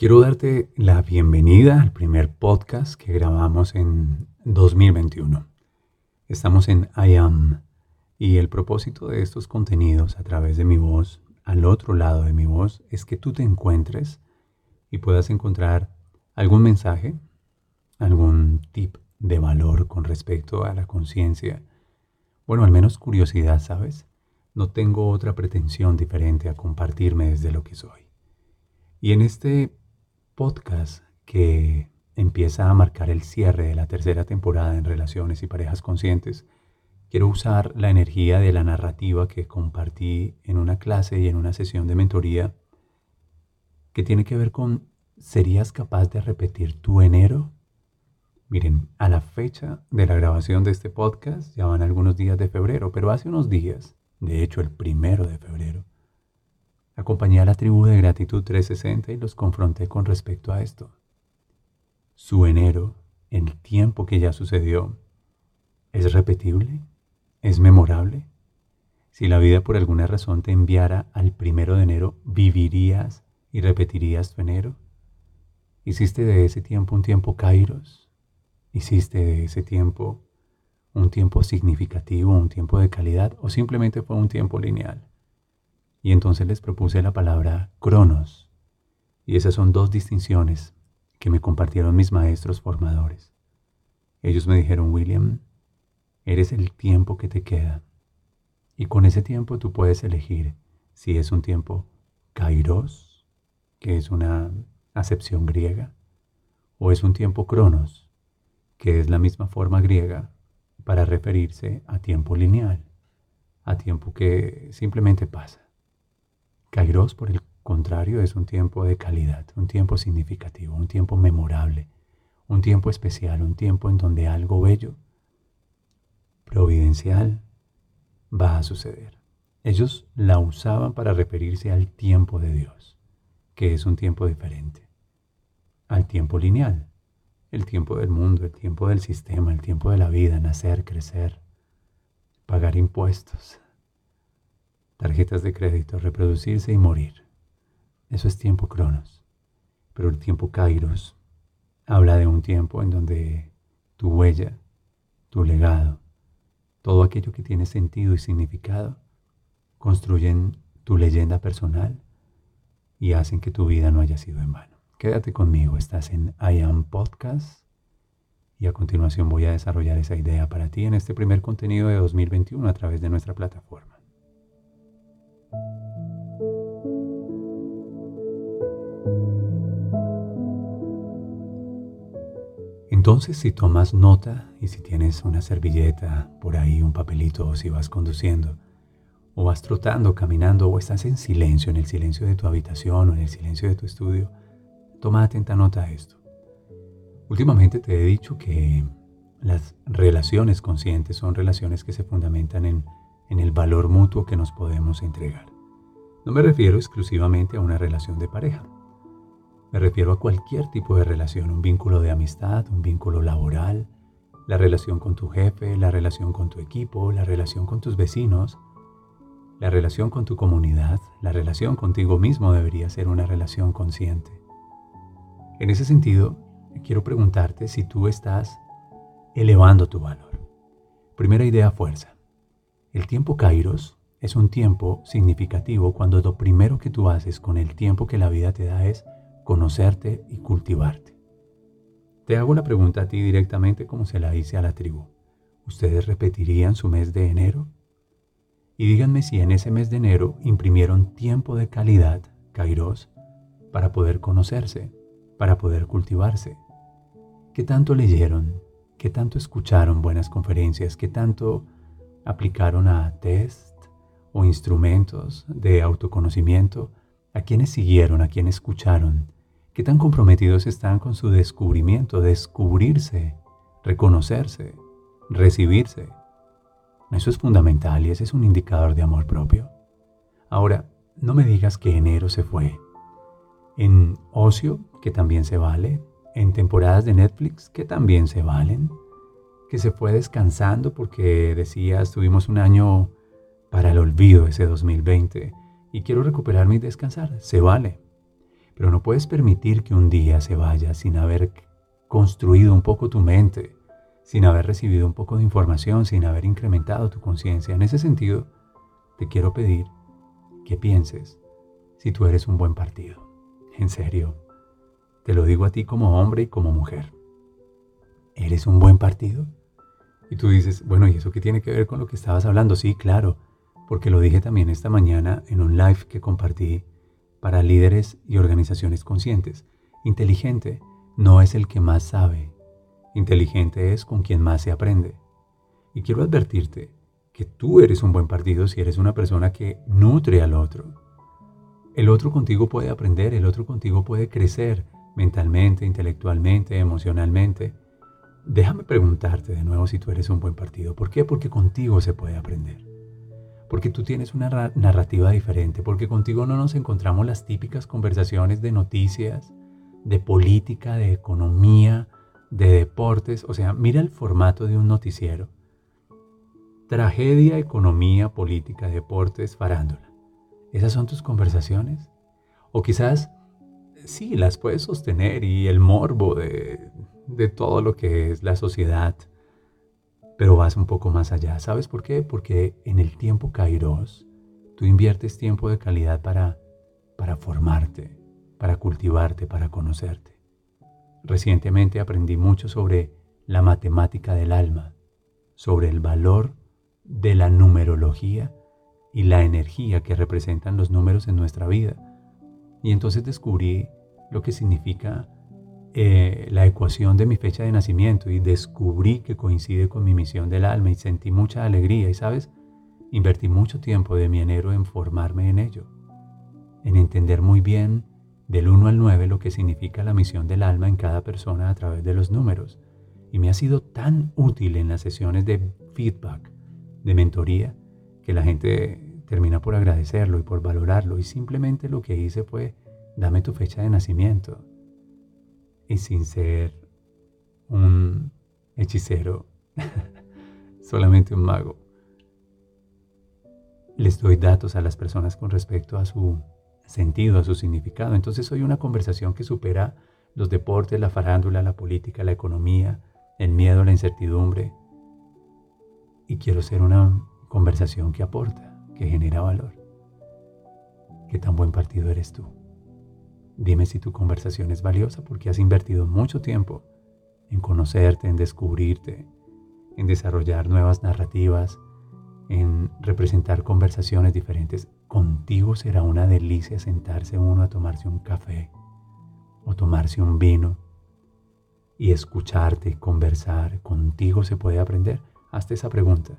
Quiero darte la bienvenida al primer podcast que grabamos en 2021. Estamos en I Am y el propósito de estos contenidos a través de mi voz, al otro lado de mi voz, es que tú te encuentres y puedas encontrar algún mensaje, algún tip de valor con respecto a la conciencia. Bueno, al menos curiosidad, ¿sabes? No tengo otra pretensión diferente a compartirme desde lo que soy. Y en este podcast que empieza a marcar el cierre de la tercera temporada en Relaciones y Parejas Conscientes, quiero usar la energía de la narrativa que compartí en una clase y en una sesión de mentoría que tiene que ver con ¿serías capaz de repetir tu enero? Miren, a la fecha de la grabación de este podcast ya van algunos días de febrero, pero hace unos días, de hecho el primero de febrero, Acompañé a la tribu de Gratitud 360 y los confronté con respecto a esto. Su enero, el tiempo que ya sucedió, ¿es repetible? ¿Es memorable? Si la vida por alguna razón te enviara al primero de enero, ¿vivirías y repetirías tu enero? ¿Hiciste de ese tiempo un tiempo kairos? ¿Hiciste de ese tiempo un tiempo significativo, un tiempo de calidad o simplemente fue un tiempo lineal? Y entonces les propuse la palabra cronos. Y esas son dos distinciones que me compartieron mis maestros formadores. Ellos me dijeron, William, eres el tiempo que te queda. Y con ese tiempo tú puedes elegir si es un tiempo kairos, que es una acepción griega, o es un tiempo cronos, que es la misma forma griega para referirse a tiempo lineal, a tiempo que simplemente pasa. Kairos, por el contrario, es un tiempo de calidad, un tiempo significativo, un tiempo memorable, un tiempo especial, un tiempo en donde algo bello, providencial, va a suceder. Ellos la usaban para referirse al tiempo de Dios, que es un tiempo diferente, al tiempo lineal, el tiempo del mundo, el tiempo del sistema, el tiempo de la vida, nacer, crecer, pagar impuestos, tarjetas de crédito, reproducirse y morir. Eso es tiempo cronos. Pero el tiempo kairos habla de un tiempo en donde tu huella, tu legado, todo aquello que tiene sentido y significado, construyen tu leyenda personal y hacen que tu vida no haya sido en vano. Quédate conmigo, estás en I Am Podcast y a continuación voy a desarrollar esa idea para ti en este primer contenido de 2021 a través de nuestra plataforma. Entonces, si tomas nota y si tienes una servilleta por ahí, un papelito, o si vas conduciendo, o vas trotando, caminando, o estás en silencio, en el silencio de tu habitación o en el silencio de tu estudio, toma atenta nota a esto. Últimamente te he dicho que las relaciones conscientes son relaciones que se fundamentan en, en el valor mutuo que nos podemos entregar. No me refiero exclusivamente a una relación de pareja. Me refiero a cualquier tipo de relación, un vínculo de amistad, un vínculo laboral, la relación con tu jefe, la relación con tu equipo, la relación con tus vecinos, la relación con tu comunidad, la relación contigo mismo debería ser una relación consciente. En ese sentido, quiero preguntarte si tú estás elevando tu valor. Primera idea, fuerza. El tiempo Kairos es un tiempo significativo cuando lo primero que tú haces con el tiempo que la vida te da es conocerte y cultivarte. Te hago la pregunta a ti directamente como se la hice a la tribu. ¿Ustedes repetirían su mes de enero? Y díganme si en ese mes de enero imprimieron tiempo de calidad, Kairos, para poder conocerse, para poder cultivarse. ¿Qué tanto leyeron? ¿Qué tanto escucharon buenas conferencias? ¿Qué tanto aplicaron a test o instrumentos de autoconocimiento? ¿A quiénes siguieron? ¿A quiénes escucharon? ¿Qué tan comprometidos están con su descubrimiento, descubrirse, reconocerse, recibirse? Eso es fundamental y ese es un indicador de amor propio. Ahora, no me digas que enero se fue. En ocio, que también se vale. En temporadas de Netflix, que también se valen. Que se fue descansando porque decías, tuvimos un año para el olvido ese 2020 y quiero recuperarme y descansar. Se vale. Pero no puedes permitir que un día se vaya sin haber construido un poco tu mente, sin haber recibido un poco de información, sin haber incrementado tu conciencia. En ese sentido, te quiero pedir que pienses si tú eres un buen partido. En serio, te lo digo a ti como hombre y como mujer. ¿Eres un buen partido? Y tú dices, bueno, ¿y eso qué tiene que ver con lo que estabas hablando? Sí, claro, porque lo dije también esta mañana en un live que compartí para líderes y organizaciones conscientes. Inteligente no es el que más sabe. Inteligente es con quien más se aprende. Y quiero advertirte que tú eres un buen partido si eres una persona que nutre al otro. El otro contigo puede aprender, el otro contigo puede crecer mentalmente, intelectualmente, emocionalmente. Déjame preguntarte de nuevo si tú eres un buen partido. ¿Por qué? Porque contigo se puede aprender. Porque tú tienes una narrativa diferente, porque contigo no nos encontramos las típicas conversaciones de noticias, de política, de economía, de deportes. O sea, mira el formato de un noticiero Tragedia, economía, política, deportes, farándula. ¿Esas son tus conversaciones? O quizás sí, las puedes sostener y el morbo de, de todo lo que es la sociedad, pero vas un poco más allá. ¿Sabes por qué? Porque en el tiempo Kairos tú inviertes tiempo de calidad para, para formarte, para cultivarte, para conocerte. Recientemente aprendí mucho sobre la matemática del alma, sobre el valor de la numerología y la energía que representan los números en nuestra vida. Y entonces descubrí lo que significa eh, la ecuación de mi fecha de nacimiento y descubrí que coincide con mi misión del alma y sentí mucha alegría y, ¿sabes? Invertí mucho tiempo de mi enero en formarme en ello, en entender muy bien del 1 al 9 lo que significa la misión del alma en cada persona a través de los números. Y me ha sido tan útil en las sesiones de feedback de mentoría que la gente termina por agradecerlo y por valorarlo. Y simplemente lo que hice fue, dame tu fecha de nacimiento. Y sin ser un hechicero, solamente un mago, les doy datos a las personas con respecto a su sentido, a su significado. Entonces hoy una conversación que supera los deportes, la farándula, la política, la economía, el miedo, la incertidumbre, y quiero ser una conversación que aporta, que genera valor. ¿Qué tan buen partido eres tú? Dime si tu conversación es valiosa porque has invertido mucho tiempo en conocerte, en descubrirte, en desarrollar nuevas narrativas, en representar conversaciones diferentes. Contigo será una delicia sentarse uno a tomarse un café o tomarse un vino y escucharte, conversar. Contigo se puede aprender. Hazte esa pregunta.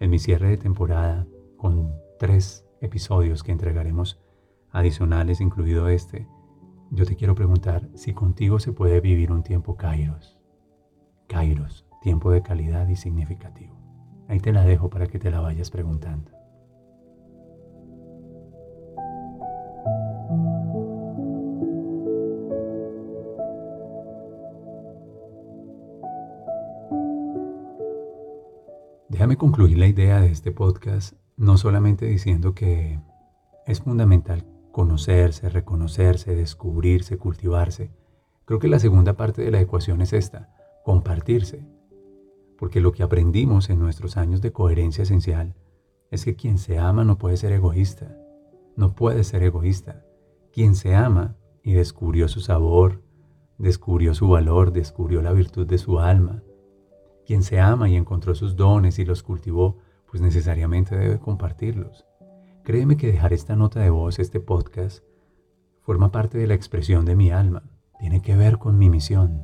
En mi cierre de temporada, con tres episodios que entregaremos adicionales, incluido este, yo te quiero preguntar si contigo se puede vivir un tiempo Kairos. Kairos, tiempo de calidad y significativo. Ahí te la dejo para que te la vayas preguntando. Déjame concluir la idea de este podcast no solamente diciendo que es fundamental conocerse, reconocerse, descubrirse, cultivarse. Creo que la segunda parte de la ecuación es esta, compartirse. Porque lo que aprendimos en nuestros años de coherencia esencial es que quien se ama no puede ser egoísta, no puede ser egoísta. Quien se ama y descubrió su sabor, descubrió su valor, descubrió la virtud de su alma, quien se ama y encontró sus dones y los cultivó, pues necesariamente debe compartirlos. Créeme que dejar esta nota de voz, este podcast, forma parte de la expresión de mi alma. Tiene que ver con mi misión.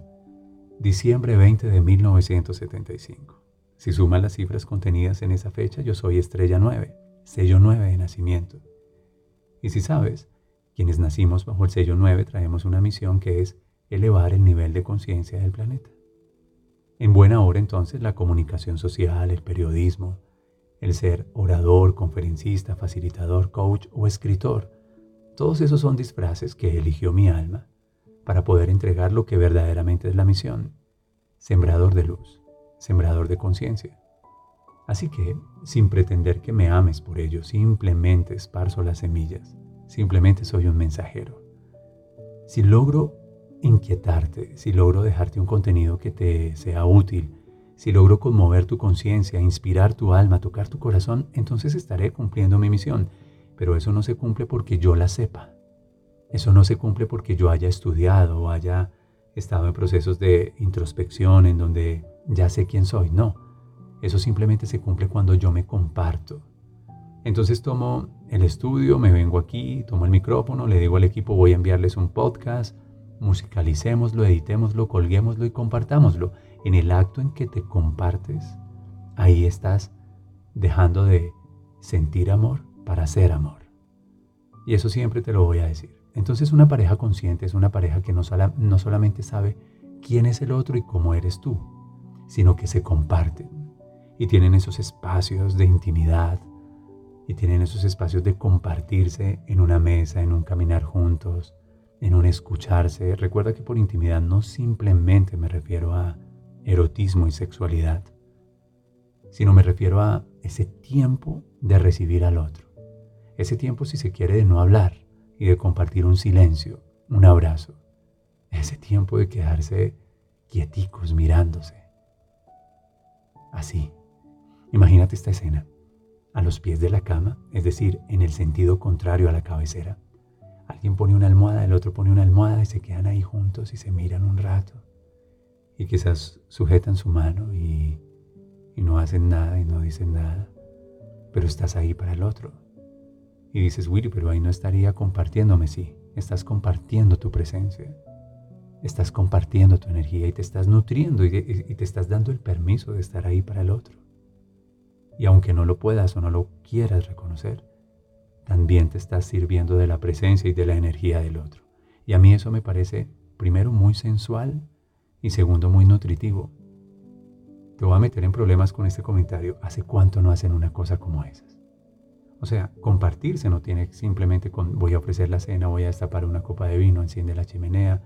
diciembre 20 de 1975. Si sumas las cifras contenidas en esa fecha, yo soy estrella 9, sello 9 de nacimiento. Y si sabes, quienes nacimos bajo el sello 9 traemos una misión que es elevar el nivel de conciencia del planeta. En buena hora entonces la comunicación social, el periodismo, el ser orador, conferencista, facilitador, coach o escritor, todos esos son disfraces que eligió mi alma para poder entregar lo que verdaderamente es la misión, sembrador de luz, sembrador de conciencia. Así que, sin pretender que me ames por ello, simplemente esparzo las semillas, simplemente soy un mensajero. Si logro inquietarte, si logro dejarte un contenido que te sea útil, si logro conmover tu conciencia, inspirar tu alma, tocar tu corazón, entonces estaré cumpliendo mi misión. Pero eso no se cumple porque yo la sepa. Eso no se cumple porque yo haya estudiado o haya estado en procesos de introspección en donde ya sé quién soy. No, eso simplemente se cumple cuando yo me comparto. Entonces tomo el estudio, me vengo aquí, tomo el micrófono, le digo al equipo voy a enviarles un podcast, musicalicémoslo, editémoslo, colguémoslo y compartámoslo. En el acto en que te compartes, ahí estás dejando de sentir amor para ser amor. Y eso siempre te lo voy a decir. Entonces una pareja consciente es una pareja que no, no solamente sabe quién es el otro y cómo eres tú, sino que se comparten y tienen esos espacios de intimidad y tienen esos espacios de compartirse en una mesa, en un caminar juntos, en un escucharse. Recuerda que por intimidad no simplemente me refiero a erotismo y sexualidad, sino me refiero a ese tiempo de recibir al otro. Ese tiempo, si se quiere, de no hablar, y de compartir un silencio, un abrazo, ese tiempo de quedarse quieticos mirándose. Así, imagínate esta escena, a los pies de la cama, es decir, en el sentido contrario a la cabecera. Alguien pone una almohada, el otro pone una almohada y se quedan ahí juntos y se miran un rato. Y quizás sujetan su mano y, y no hacen nada y no dicen nada, pero estás ahí para el otro y dices, Willy, pero ahí no estaría compartiéndome, sí. Estás compartiendo tu presencia. Estás compartiendo tu energía y te estás nutriendo y, te estás dando el permiso de estar ahí para el otro. Y aunque no lo puedas o no lo quieras reconocer, también te estás sirviendo de la presencia y de la energía del otro. Y a mí eso me parece, primero, muy sensual y segundo, muy nutritivo. Te voy a meter en problemas con este comentario. ¿Hace cuánto no hacen una cosa como esas? O sea, compartirse no tiene simplemente con voy a ofrecer la cena, voy a destapar una copa de vino, enciende la chimenea,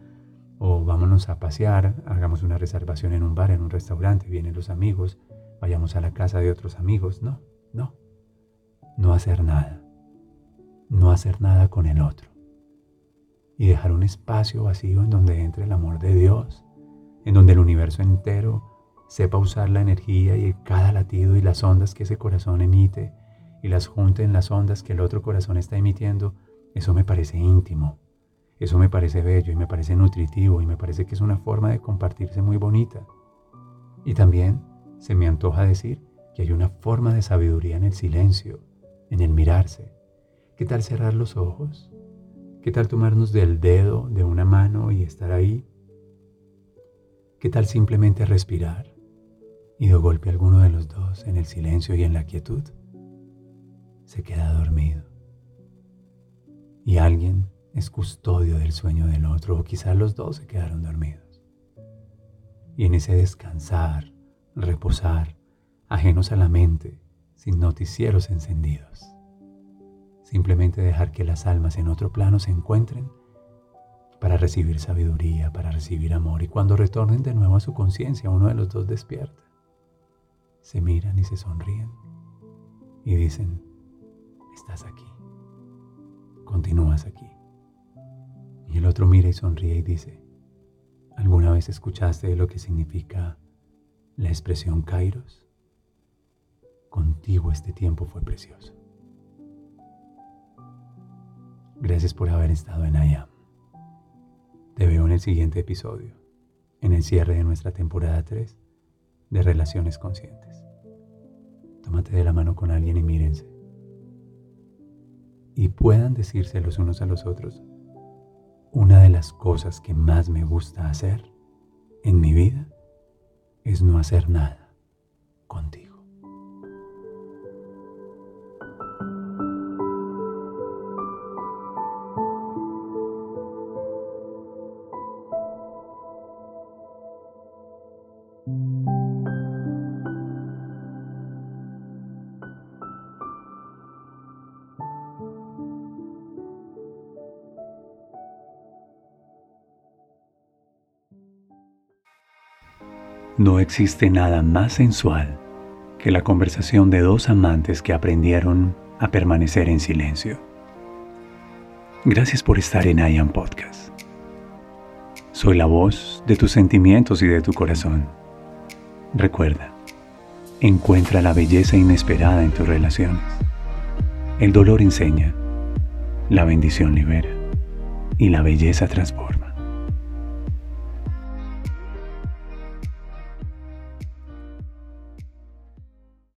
o vámonos a pasear, hagamos una reservación en un bar, en un restaurante, vienen los amigos, vayamos a la casa de otros amigos. No, no. No hacer nada. No hacer nada con el otro. Y dejar un espacio vacío en donde entre el amor de Dios, en donde el universo entero sepa usar la energía y cada latido y las ondas que ese corazón emite y las junte en las ondas que el otro corazón está emitiendo, eso me parece íntimo, eso me parece bello y me parece nutritivo y me parece que es una forma de compartirse muy bonita. Y también se me antoja decir que hay una forma de sabiduría en el silencio, en el mirarse. ¿Qué tal cerrar los ojos? ¿Qué tal tomarnos del dedo de una mano y estar ahí? ¿Qué tal simplemente respirar y de golpe alguno de los dos en el silencio y en la quietud? se queda dormido. Y alguien es custodio del sueño del otro, o quizás los dos se quedaron dormidos. Y en ese descansar, reposar, ajenos a la mente, sin noticieros encendidos. Simplemente dejar que las almas en otro plano se encuentren para recibir sabiduría, para recibir amor. Y cuando retornen de nuevo a su conciencia, uno de los dos despierta. Se miran y se sonríen y dicen, estás aquí, continúas aquí. Y el otro mira y sonríe y dice, ¿alguna vez escuchaste lo que significa la expresión Kairos? Contigo este tiempo fue precioso. Gracias por haber estado en IAM. El siguiente episodio, en el cierre de nuestra temporada 3 de Relaciones Conscientes. Tómate de la mano con alguien y mírense y puedan decirse los unos a los otros, una de las cosas que más me gusta hacer en mi vida es no hacer nada contigo. No existe nada más sensual que la conversación de dos amantes que aprendieron a permanecer en silencio. Gracias por estar en I Podcast. Soy la voz de tus sentimientos y de tu corazón. Recuerda, encuentra la belleza inesperada en tus relaciones. El dolor enseña, la bendición libera y la belleza transporta.